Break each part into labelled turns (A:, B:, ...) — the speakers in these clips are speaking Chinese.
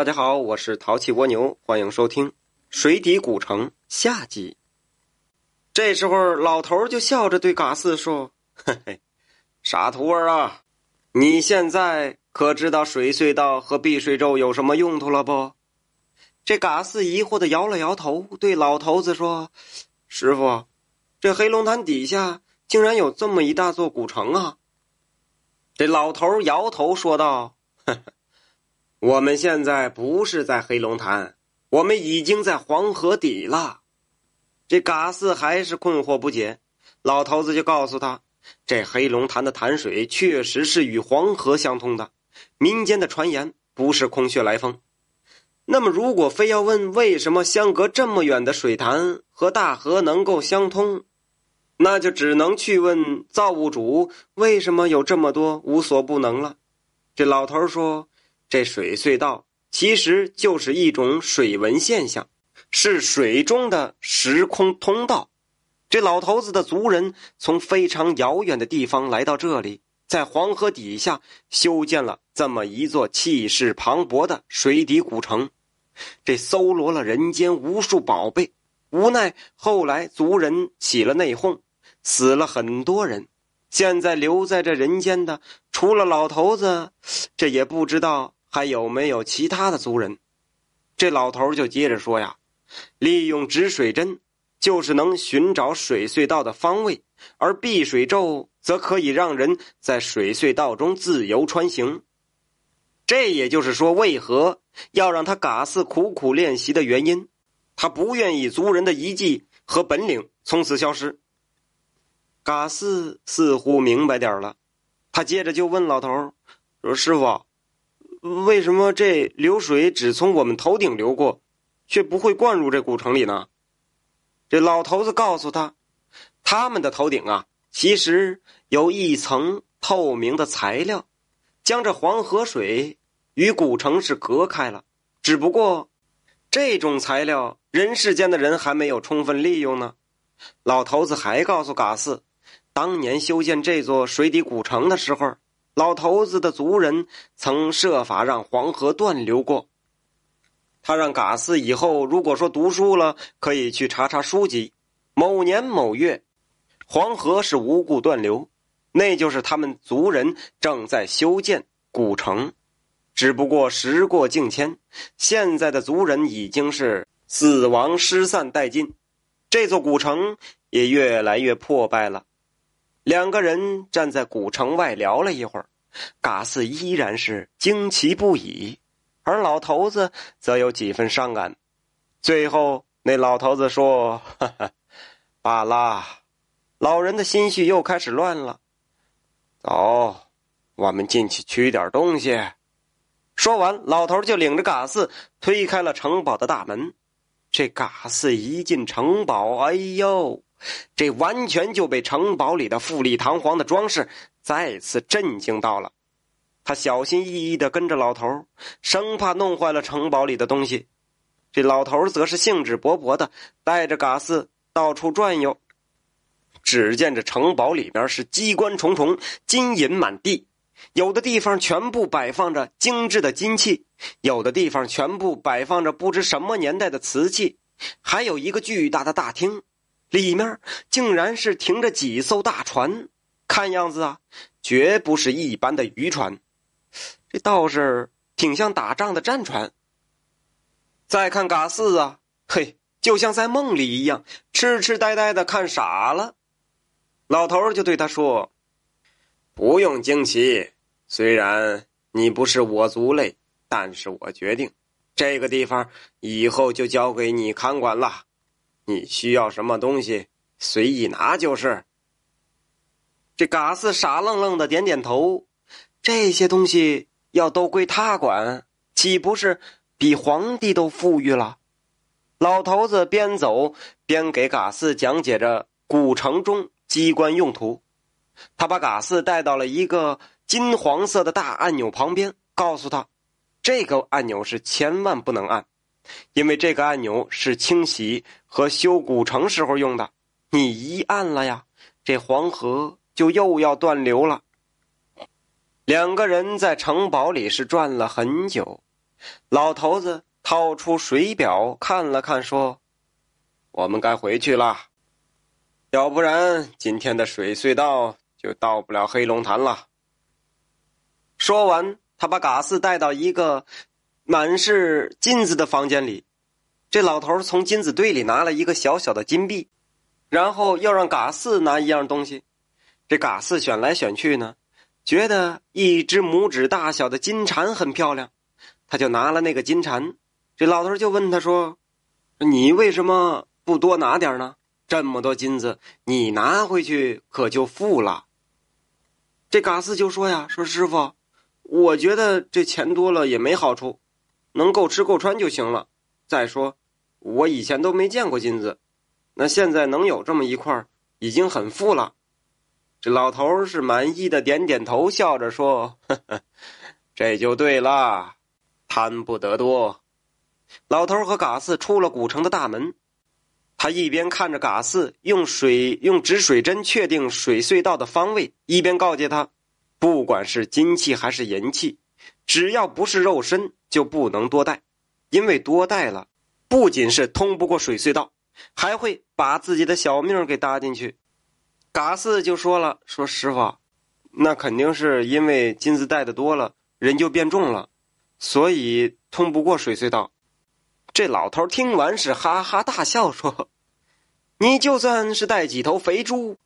A: 大家好，我是淘气蜗牛，欢迎收听《水底古城》下集。这时候，老头就笑着对嘎四说：“ 嘿嘿，傻徒儿啊，你现在可知道水隧道和避水咒有什么用途了不？”这嘎四疑惑的摇了摇头，对老头子说：“师傅，这黑龙潭底下竟然有这么一大座古城啊！”这老头摇头说道：“呵呵。”我们现在不是在黑龙潭，我们已经在黄河底了。这嘎四还是困惑不解，老头子就告诉他，这黑龙潭的潭水确实是与黄河相通的，民间的传言不是空穴来风。那么，如果非要问为什么相隔这么远的水潭和大河能够相通，那就只能去问造物主为什么有这么多无所不能了。这老头说。这水隧道其实就是一种水文现象，是水中的时空通道。这老头子的族人从非常遥远的地方来到这里，在黄河底下修建了这么一座气势磅礴的水底古城，这搜罗了人间无数宝贝。无奈后来族人起了内讧，死了很多人。现在留在这人间的，除了老头子，这也不知道。还有没有其他的族人？这老头就接着说呀：“利用止水针，就是能寻找水隧道的方位；而避水咒，则可以让人在水隧道中自由穿行。这也就是说，为何要让他嘎四苦苦练习的原因。他不愿意族人的遗迹和本领从此消失。嘎四似乎明白点了，他接着就问老头说：‘师傅。’”为什么这流水只从我们头顶流过，却不会灌入这古城里呢？这老头子告诉他，他们的头顶啊，其实有一层透明的材料，将这黄河水与古城是隔开了。只不过，这种材料人世间的人还没有充分利用呢。老头子还告诉嘎四，当年修建这座水底古城的时候。老头子的族人曾设法让黄河断流过。他让嘎斯以后如果说读书了，可以去查查书籍。某年某月，黄河是无故断流，那就是他们族人正在修建古城。只不过时过境迁，现在的族人已经是死亡失散殆尽，这座古城也越来越破败了。两个人站在古城外聊了一会儿，嘎四依然是惊奇不已，而老头子则有几分伤感。最后，那老头子说：“哈哈，罢了。”老人的心绪又开始乱了。走，我们进去取点东西。说完，老头就领着嘎四推开了城堡的大门。这嘎四一进城堡，哎呦！这完全就被城堡里的富丽堂皇的装饰再次震惊到了。他小心翼翼的跟着老头，生怕弄坏了城堡里的东西。这老头则是兴致勃勃的带着嘎四到处转悠。只见这城堡里边是机关重重，金银满地，有的地方全部摆放着精致的金器，有的地方全部摆放着不知什么年代的瓷器，还有一个巨大的大厅。里面竟然是停着几艘大船，看样子啊，绝不是一般的渔船，这倒是挺像打仗的战船。再看嘎四啊，嘿，就像在梦里一样，痴痴呆呆的看傻了。老头就对他说：“不用惊奇，虽然你不是我族类，但是我决定，这个地方以后就交给你看管了。”你需要什么东西，随意拿就是。这嘎四傻愣愣的点点头，这些东西要都归他管，岂不是比皇帝都富裕了？老头子边走边给嘎四讲解着古城中机关用途。他把嘎四带到了一个金黄色的大按钮旁边，告诉他：“这个按钮是千万不能按。”因为这个按钮是清洗和修古城时候用的，你一按了呀，这黄河就又要断流了。两个人在城堡里是转了很久，老头子掏出水表看了看，说：“我们该回去了，要不然今天的水隧道就到不了黑龙潭了。”说完，他把嘎斯带到一个满是金子的房间里。这老头从金子堆里拿了一个小小的金币，然后要让嘎四拿一样东西。这嘎四选来选去呢，觉得一只拇指大小的金蝉很漂亮，他就拿了那个金蝉。这老头就问他说：“你为什么不多拿点呢？这么多金子，你拿回去可就富了。”这嘎四就说：“呀，说师傅，我觉得这钱多了也没好处，能够吃够穿就行了。再说。”我以前都没见过金子，那现在能有这么一块已经很富了。这老头是满意的点点头，笑着说：“呵呵，这就对了，贪不得多。”老头和嘎四出了古城的大门，他一边看着嘎四用水用止水针确定水隧道的方位，一边告诫他：“不管是金器还是银器，只要不是肉身，就不能多带，因为多带了。”不仅是通不过水隧道，还会把自己的小命给搭进去。嘎四就说了：“说师傅，那肯定是因为金子带的多了，人就变重了，所以通不过水隧道。”这老头听完是哈哈大笑，说：“你就算是带几头肥猪，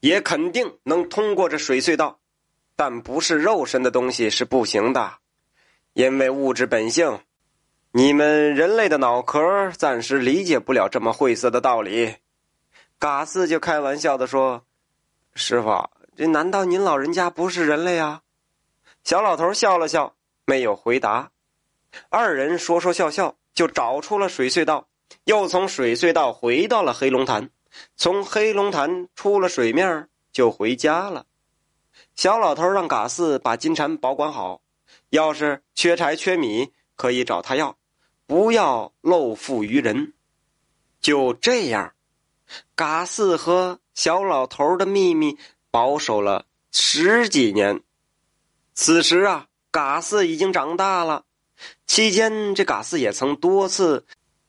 A: 也肯定能通过这水隧道，但不是肉身的东西是不行的，因为物质本性。”你们人类的脑壳暂时理解不了这么晦涩的道理，嘎四就开玩笑的说：“师傅，这难道您老人家不是人类啊？”小老头笑了笑，没有回答。二人说说笑笑，就找出了水隧道，又从水隧道回到了黑龙潭，从黑龙潭出了水面就回家了。小老头让嘎四把金蝉保管好，要是缺柴缺米，可以找他要。不要漏富于人。就这样，嘎四和小老头的秘密保守了十几年。此时啊，嘎四已经长大了。期间，这嘎四也曾多次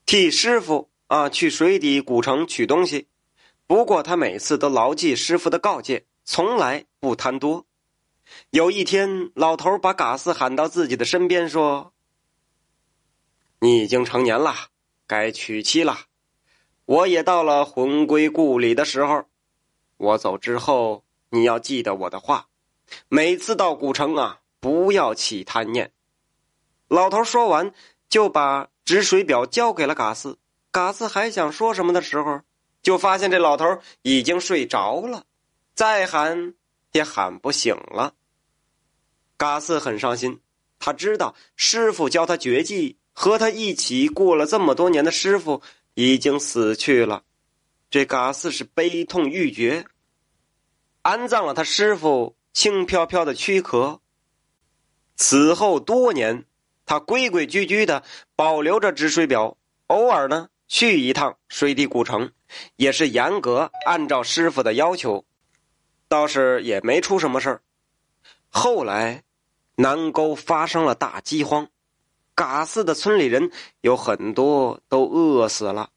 A: 替师傅啊去水底古城取东西。不过，他每次都牢记师傅的告诫，从来不贪多。有一天，老头把嘎四喊到自己的身边，说。你已经成年了，该娶妻了。我也到了魂归故里的时候。我走之后，你要记得我的话，每次到古城啊，不要起贪念。老头说完，就把止水表交给了嘎斯。嘎斯还想说什么的时候，就发现这老头已经睡着了，再喊也喊不醒了。嘎斯很伤心，他知道师傅教他绝技。和他一起过了这么多年的师傅已经死去了，这嘎斯是悲痛欲绝，安葬了他师傅轻飘飘的躯壳。此后多年，他规规矩矩的保留着止水表，偶尔呢去一趟水底古城，也是严格按照师傅的要求，倒是也没出什么事儿。后来，南沟发生了大饥荒。嘎四的村里人有很多都饿死了，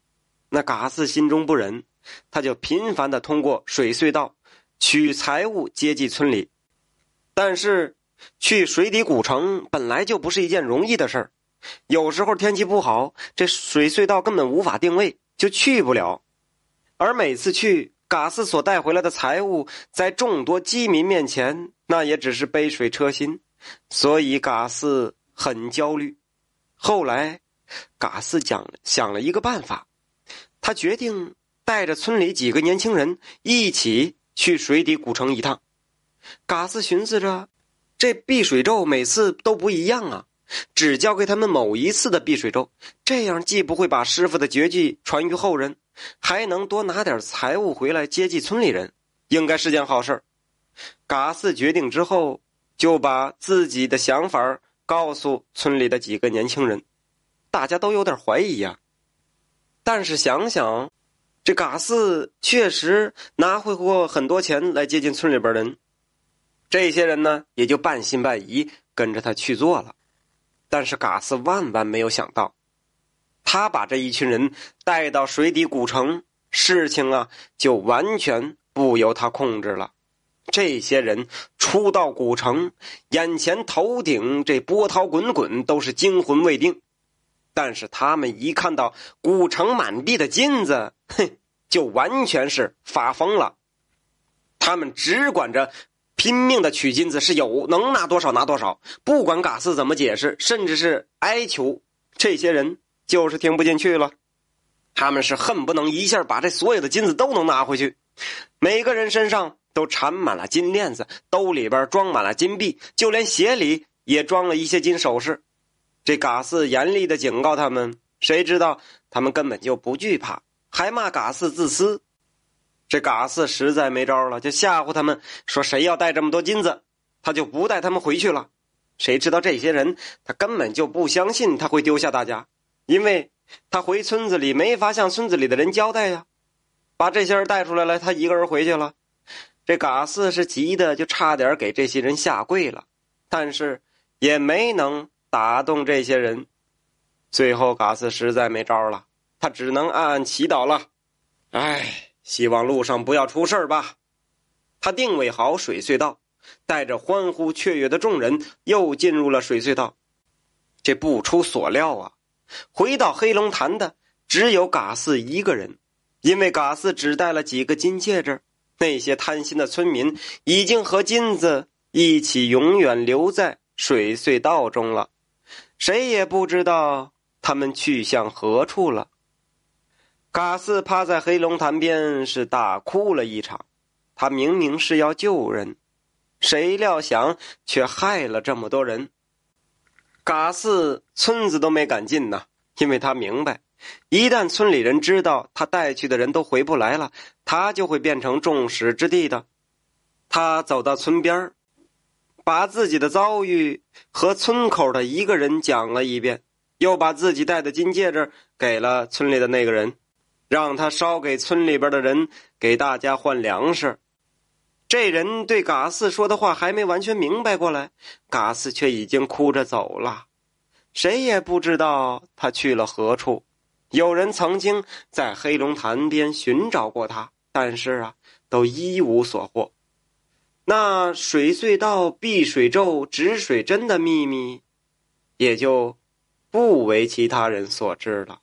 A: 那嘎四心中不忍，他就频繁的通过水隧道取财物接济村里。但是去水底古城本来就不是一件容易的事儿，有时候天气不好，这水隧道根本无法定位，就去不了。而每次去，嘎四所带回来的财物，在众多饥民面前，那也只是杯水车薪，所以嘎四很焦虑。后来，嘎斯讲想了一个办法，他决定带着村里几个年轻人一起去水底古城一趟。嘎斯寻思着，这避水咒每次都不一样啊，只教给他们某一次的避水咒，这样既不会把师傅的绝技传于后人，还能多拿点财物回来接济村里人，应该是件好事嘎四决定之后，就把自己的想法告诉村里的几个年轻人，大家都有点怀疑呀。但是想想，这嘎四确实拿回过很多钱来接近村里边人，这些人呢也就半信半疑跟着他去做了。但是嘎斯万万没有想到，他把这一群人带到水底古城，事情啊就完全不由他控制了。这些人初到古城，眼前头顶这波涛滚滚，都是惊魂未定。但是他们一看到古城满地的金子，哼，就完全是发疯了。他们只管着拼命的取金子，是有能拿多少拿多少，不管嘎斯怎么解释，甚至是哀求，这些人就是听不进去了。他们是恨不能一下把这所有的金子都能拿回去，每个人身上。都缠满了金链子，兜里边装满了金币，就连鞋里也装了一些金首饰。这嘎四严厉的警告他们，谁知道他们根本就不惧怕，还骂嘎四自私。这嘎四实在没招了，就吓唬他们说：“谁要带这么多金子，他就不带他们回去了。”谁知道这些人他根本就不相信他会丢下大家，因为他回村子里没法向村子里的人交代呀。把这些人带出来了，他一个人回去了。这嘎斯是急的，就差点给这些人下跪了，但是也没能打动这些人。最后，嘎斯实在没招了，他只能暗暗祈祷了。唉，希望路上不要出事吧。他定位好水隧道，带着欢呼雀跃的众人又进入了水隧道。这不出所料啊，回到黑龙潭的只有嘎斯一个人，因为嘎斯只带了几个金戒指。那些贪心的村民已经和金子一起永远留在水隧道中了，谁也不知道他们去向何处了。嘎斯趴在黑龙潭边是大哭了一场，他明明是要救人，谁料想却害了这么多人。嘎四村子都没敢进呢，因为他明白。一旦村里人知道他带去的人都回不来了，他就会变成众矢之的的。他走到村边把自己的遭遇和村口的一个人讲了一遍，又把自己戴的金戒指给了村里的那个人，让他烧给村里边的人，给大家换粮食。这人对嘎斯说的话还没完全明白过来，嘎斯却已经哭着走了，谁也不知道他去了何处。有人曾经在黑龙潭边寻找过他，但是啊，都一无所获。那水隧道避水咒、止水针的秘密，也就不为其他人所知了。